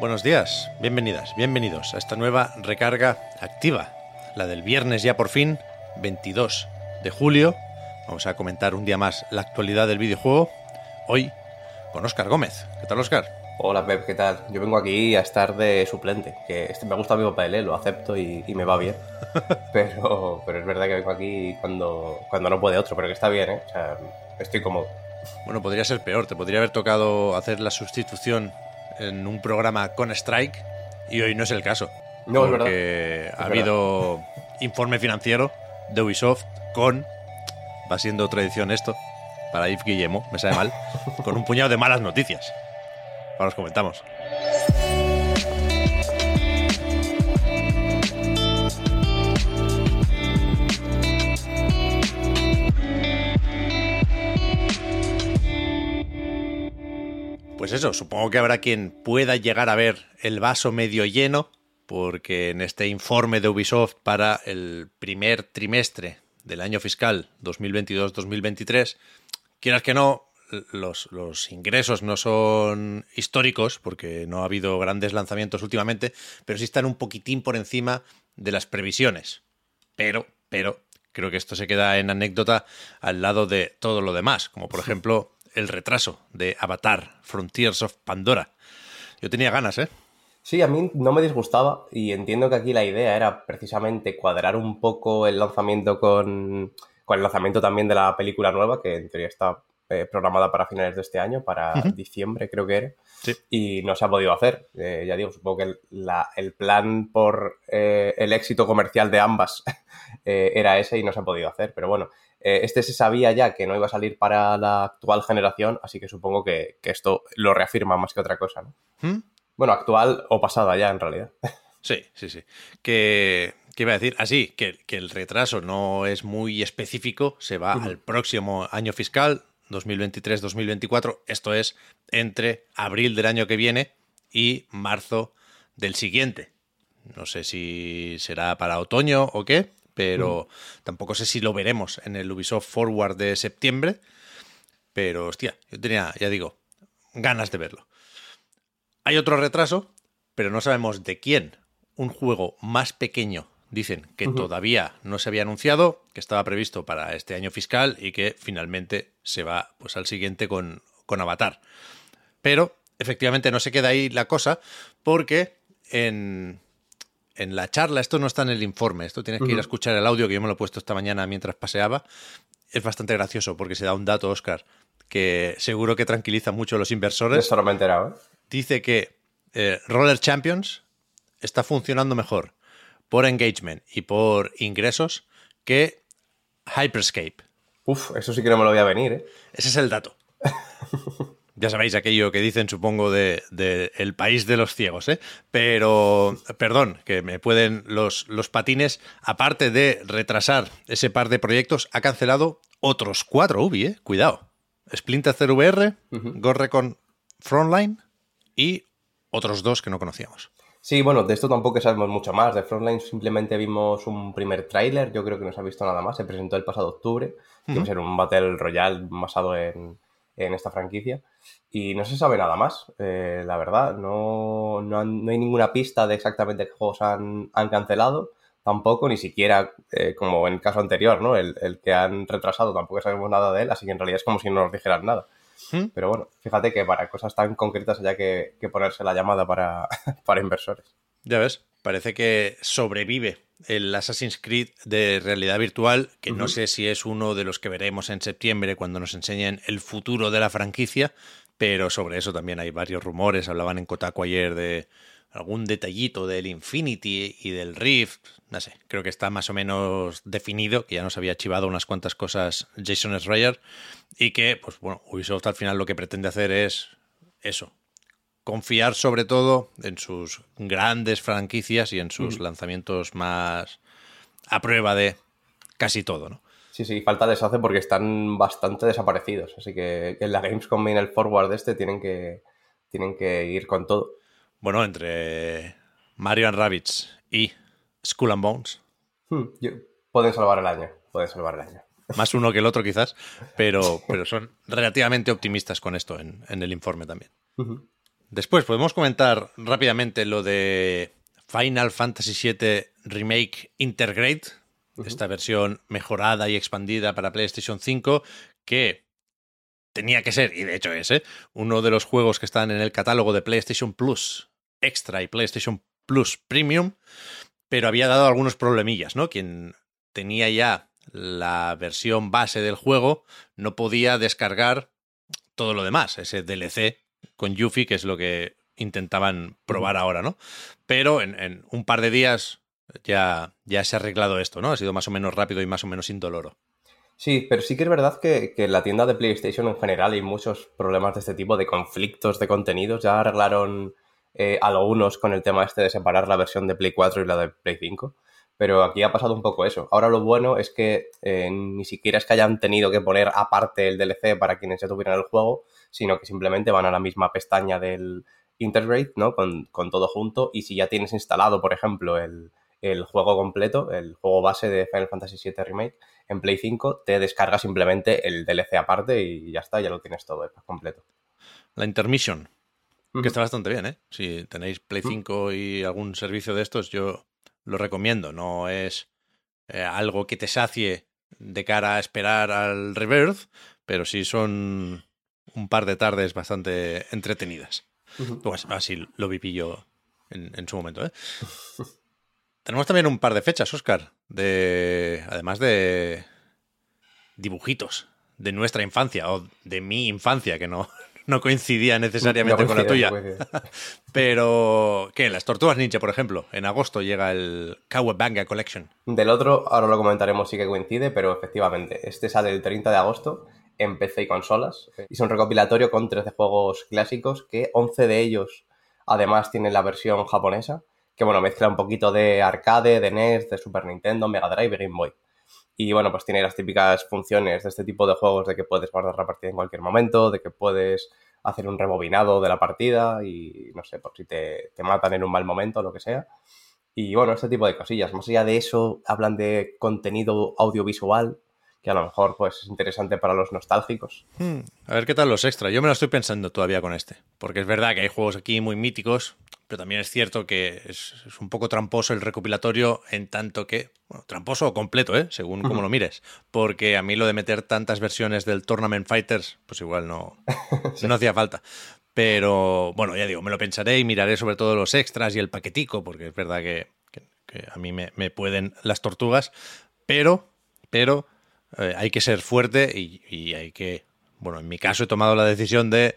Buenos días, bienvenidas, bienvenidos a esta nueva recarga activa, la del viernes ya por fin, 22 de julio. Vamos a comentar un día más la actualidad del videojuego. Hoy con Óscar Gómez. ¿Qué tal, Óscar? Hola Pep, ¿qué tal? Yo vengo aquí a estar de suplente, que este me gusta mi papel, ¿eh? lo acepto y, y me va bien. pero, pero es verdad que vengo aquí cuando, cuando no puede otro, pero que está bien, ¿eh? O sea, estoy cómodo. Bueno, podría ser peor. Te podría haber tocado hacer la sustitución en un programa con Strike y hoy no es el caso. No, es porque verdad. ha Es habido informe financiero de Ubisoft con, va siendo otra edición esto, para Yves Guillemot, me sabe mal, con un puñado de malas noticias. Ahora os comentamos. Pues eso, supongo que habrá quien pueda llegar a ver el vaso medio lleno, porque en este informe de Ubisoft para el primer trimestre del año fiscal 2022-2023, quieras que no, los, los, ingresos no son históricos, porque no ha habido grandes lanzamientos últimamente, pero sí están un poquitín por encima de las previsiones. Pero, pero, creo que esto se queda en anécdota al lado de todo lo demás, como por ejemplo el retraso de Avatar, Frontiers of Pandora. Yo tenía ganas, ¿eh? Sí, a mí no me disgustaba y entiendo que aquí la idea era precisamente cuadrar un poco el lanzamiento con, con el lanzamiento también de la película nueva, que en teoría está eh, programada para finales de este año, para uh -huh. diciembre creo que era, sí. y no se ha podido hacer. Eh, ya digo, supongo que el, la, el plan por eh, el éxito comercial de ambas era ese y no se ha podido hacer, pero bueno, eh, este se sabía ya que no iba a salir para la actual generación, así que supongo que, que esto lo reafirma más que otra cosa, ¿no? ¿Mm? Bueno, actual o pasada ya, en realidad. Sí, sí, sí. Que, ¿Qué iba a decir? Así, que, que, el retraso no es muy específico, se va uh -huh. al próximo año fiscal, 2023-2024, esto es entre abril del año que viene y marzo del siguiente. No sé si será para otoño o qué, pero mm. tampoco sé si lo veremos en el Ubisoft Forward de septiembre. Pero, hostia, yo tenía, ya digo, ganas de verlo. Hay otro retraso, pero no sabemos de quién. Un juego más pequeño, dicen, que uh -huh. todavía no se había anunciado, que estaba previsto para este año fiscal y que finalmente se va pues, al siguiente con, con Avatar. Pero, efectivamente, no se queda ahí la cosa, porque en, en la charla, esto no está en el informe, esto tienes que ir a escuchar el audio que yo me lo he puesto esta mañana mientras paseaba. Es bastante gracioso porque se da un dato, Oscar, que seguro que tranquiliza mucho a los inversores. Eso no me he enterado. ¿eh? Dice que eh, Roller Champions está funcionando mejor por engagement y por ingresos que Hyperscape. Uf, eso sí que no me lo voy a venir, ¿eh? Ese es el dato. Ya sabéis aquello que dicen, supongo, de, de, el país de los ciegos, ¿eh? Pero, perdón, que me pueden los, los patines, aparte de retrasar ese par de proyectos, ha cancelado otros cuatro Ubi, ¿eh? Cuidado. Splinter Cell VR, uh -huh. Gorrecon Frontline y otros dos que no conocíamos. Sí, bueno, de esto tampoco sabemos mucho más. De Frontline simplemente vimos un primer tráiler, yo creo que no se ha visto nada más. Se presentó el pasado octubre, que uh -huh. va a ser un Battle Royale basado en, en esta franquicia. Y no se sabe nada más, eh, la verdad. No, no, han, no, hay ninguna pista de exactamente qué juegos han, han cancelado. Tampoco, ni siquiera, eh, como en el caso anterior, ¿no? El, el, que han retrasado, tampoco sabemos nada de él, así que en realidad es como si no nos dijeran nada. ¿Mm? Pero bueno, fíjate que para cosas tan concretas haya que, que ponerse la llamada para, para inversores. Ya ves, parece que sobrevive el Assassin's Creed de realidad virtual, que uh -huh. no sé si es uno de los que veremos en septiembre cuando nos enseñen el futuro de la franquicia, pero sobre eso también hay varios rumores. Hablaban en Kotaku ayer de algún detallito del Infinity y del Rift, no sé, creo que está más o menos definido, que ya nos había chivado unas cuantas cosas Jason Schreier y que, pues bueno, Ubisoft al final lo que pretende hacer es eso, confiar sobre todo en sus grandes franquicias y en sus lanzamientos más a prueba de casi todo, ¿no? Sí, sí, falta les hace porque están bastante desaparecidos. Así que, en la Gamescom y en el forward este tienen que, tienen que ir con todo. Bueno, entre Mario and Rabbits y Skull and Bones. Hmm, pueden salvar el año, pueden salvar el año. Más uno que el otro quizás, pero, pero son relativamente optimistas con esto en, el informe también. Después podemos comentar rápidamente lo de Final Fantasy VII Remake Intergrade, esta versión mejorada y expandida para PlayStation 5, que tenía que ser, y de hecho es, ¿eh? uno de los juegos que están en el catálogo de PlayStation Plus Extra y PlayStation Plus Premium, pero había dado algunos problemillas, ¿no? Quien tenía ya la versión base del juego no podía descargar todo lo demás, ese DLC con Yuffie, que es lo que intentaban probar ahora, ¿no? Pero en, en un par de días ya, ya se ha arreglado esto, ¿no? Ha sido más o menos rápido y más o menos indoloro. Sí, pero sí que es verdad que, que la tienda de PlayStation en general hay muchos problemas de este tipo, de conflictos de contenidos. Ya arreglaron eh, algunos con el tema este de separar la versión de Play 4 y la de Play 5. Pero aquí ha pasado un poco eso. Ahora lo bueno es que eh, ni siquiera es que hayan tenido que poner aparte el DLC para quienes ya tuvieran el juego, sino que simplemente van a la misma pestaña del Integrate, ¿no? Con, con todo junto. Y si ya tienes instalado, por ejemplo, el, el juego completo, el juego base de Final Fantasy VII Remake en Play 5, te descarga simplemente el DLC aparte y ya está, ya lo tienes todo completo. La Intermission, que está bastante bien, ¿eh? Si tenéis Play 5 y algún servicio de estos, yo lo recomiendo. No es eh, algo que te sacie de cara a esperar al Rebirth, pero sí son un par de tardes bastante entretenidas. Pues así lo viví yo en, en su momento, ¿eh? Tenemos también un par de fechas, Oscar, de además de dibujitos de nuestra infancia o de mi infancia, que no, no coincidía necesariamente con la tuya. Pero, ¿qué? Las Tortugas Ninja, por ejemplo. En agosto llega el Kawabanga Collection. Del otro, ahora lo comentaremos, sí que coincide, pero efectivamente, este sale el 30 de agosto en PC y consolas. Y es un recopilatorio con 13 juegos clásicos que 11 de ellos además tienen la versión japonesa que bueno, mezcla un poquito de arcade, de NES, de Super Nintendo, Mega Drive y Game Boy. Y bueno, pues tiene las típicas funciones de este tipo de juegos de que puedes guardar la partida en cualquier momento, de que puedes hacer un rebobinado de la partida y no sé, por si te, te matan en un mal momento o lo que sea. Y bueno, este tipo de cosillas. Más allá de eso, hablan de contenido audiovisual, que a lo mejor pues es interesante para los nostálgicos. Hmm, a ver qué tal los extras. Yo me lo estoy pensando todavía con este, porque es verdad que hay juegos aquí muy míticos, pero también es cierto que es, un poco tramposo el recopilatorio en tanto que, bueno, tramposo o completo, ¿eh? según como lo mires, porque a mí lo de meter tantas versiones del Tournament Fighters, pues igual no, no hacía falta. Pero bueno, ya digo, me lo pensaré y miraré sobre todo los extras y el paquetico, porque es verdad que, a mí me, me pueden las tortugas, pero, pero eh, hay que ser fuerte y, hay que, bueno, en mi caso he tomado la decisión de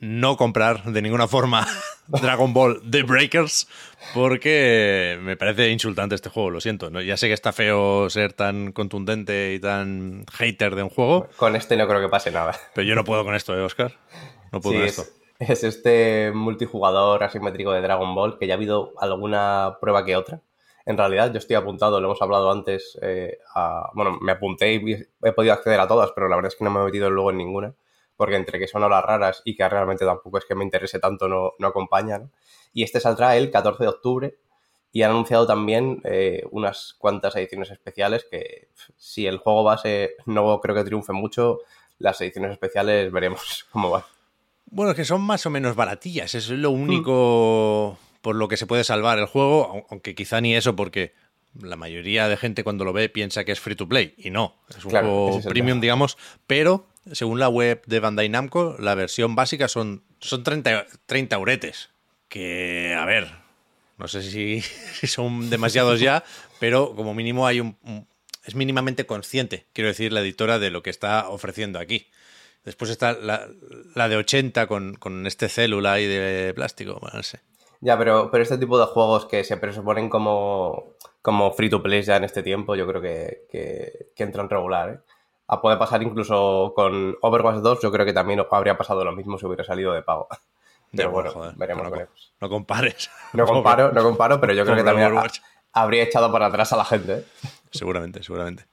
no comprar de ninguna forma Dragon Ball The Breakers porque me parece insultante este juego, lo siento. ¿no? Ya sé que está feo ser tan contundente y tan hater de un juego. Con este no creo que pase nada. Pero yo no puedo con esto, ¿eh, Oscar? No puedo con esto. Es, es este multijugador asimétrico de Dragon Ball que ya ha habido alguna prueba que otra en realidad yo estoy apuntado, lo hemos hablado antes, eh, a, bueno, me apunté y he podido acceder a todas, pero la verdad es que no me he metido luego en ninguna, porque entre que son horas raras y que realmente tampoco es que me interese tanto, no, no acompañan. Y este saldrá el 14 de octubre y han anunciado también eh, unas cuantas ediciones especiales que si el juego base no creo que triunfe mucho, las ediciones especiales veremos cómo van. Bueno, que son más o menos baratillas, es lo único por lo que se puede salvar el juego, aunque quizá ni eso porque la mayoría de gente cuando lo ve piensa que es free to play y no, es un juego premium, digamos, pero según la web de Bandai Namco, la versión básica son, son 30, 30 euretes, que a ver, no sé si, son demasiados ya, pero como mínimo hay un, es mínimamente consciente, quiero decir, la editora de lo que está ofreciendo aquí. Después está la, de 80 con, con este célula ahí de plástico, no sé. Ya, pero, pero este tipo de juegos que se presuponen como, como free to play ya en este tiempo, yo creo que, que, que entran regular. ¿eh? Ah, puede pasar incluso con Overwatch 2, yo creo que también habría pasado lo mismo si hubiera salido de pago. Pero bueno, veremos, no, veremos. No compares. No comparo, no comparo, pero yo creo que también habría echado para atrás a la gente. ¿eh? Seguramente, seguramente.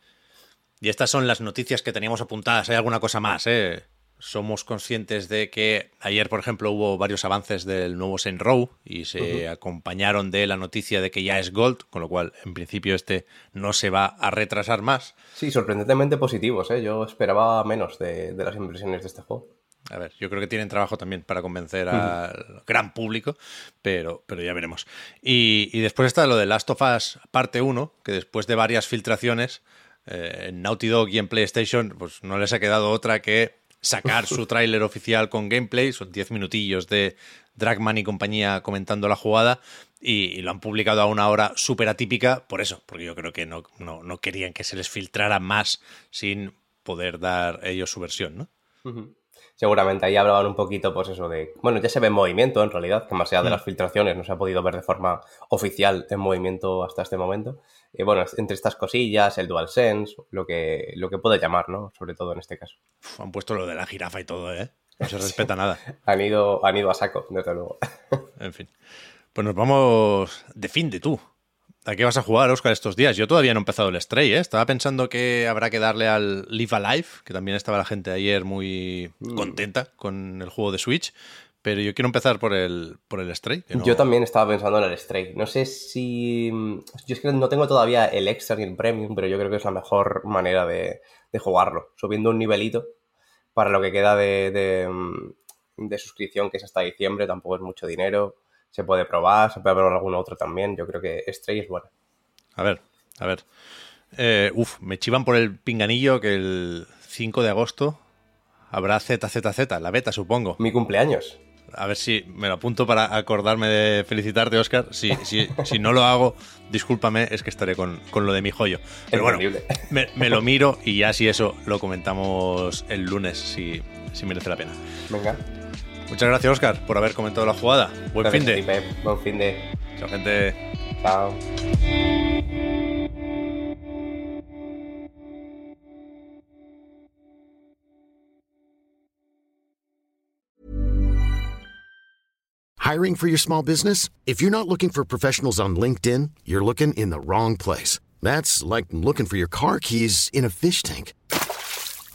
Y estas son las noticias que teníamos apuntadas. Hay alguna cosa más, ¿eh? Somos conscientes de que ayer, por ejemplo, hubo varios avances del nuevo Saint Row y se acompañaron de la noticia de que ya es Gold, con lo cual, en principio, este no se va a retrasar más. Sí, sorprendentemente positivos, ¿eh? Yo esperaba menos de, las impresiones de este juego. A ver, yo creo que tienen trabajo también para convencer al gran público, pero, pero ya veremos. Y, y, después está lo de Last of Us parte 1, que después de varias filtraciones eh, en Naughty Dog y en PlayStation, pues no les ha quedado otra que sacar su tráiler oficial con gameplay, son 10 minutillos de Dragman y compañía comentando la jugada y, lo han publicado a una hora súper atípica por eso, porque yo creo que no, no, querían que se les filtrara más sin poder dar ellos su versión, ¿no? Seguramente ahí hablaban un poquito, pues eso de. Bueno, ya se ve en movimiento en realidad, que más allá de mm. las filtraciones no se ha podido ver de forma oficial en movimiento hasta este momento. Y bueno, entre estas cosillas, el DualSense, lo que, lo que puede llamar, ¿no? Sobre todo en este caso. han puesto lo de la jirafa y todo, ¿eh? No se respeta nada. Han ido, han ido a saco, desde luego. en fin. Pues nos vamos de fin de tú. ¿A qué vas a jugar, Oscar, estos días? Yo todavía no he empezado el Stray, ¿eh? Estaba pensando que habrá que darle al Live Alive, que también estaba la gente ayer muy mm. contenta con el juego de Switch, pero yo quiero empezar por el, por el Stray. Yo también estaba pensando en el Stray. No sé si... Yo es que no tengo todavía el Extra ni el Premium, pero yo creo que es la mejor manera de, jugarlo, subiendo un nivelito para lo que queda de, de suscripción, que es hasta diciembre, tampoco es mucho dinero se puede probar, se puede probar algún otro también. Yo creo que Stray es bueno. A ver, a ver. Eh, uf, me chivan por el pinganillo que el 5 de agosto habrá ZZZ, la beta, supongo. Mi cumpleaños. A ver si me lo apunto para acordarme de felicitarte, Oscar. Si, si, si no lo hago, discúlpame, es que estaré con, lo de mi joyo. Pero bueno, me, me, lo miro y ya si eso lo comentamos el lunes, si, si merece la pena. Venga. Muchas gracias, Oscar, por haber comentado la jugada. Buen fin de. Buen fin de. Chao, gente. Chao. Hiring for your small business? If you're not looking for professionals on LinkedIn, you're looking in the wrong place. That's like looking for your car keys in a fish tank.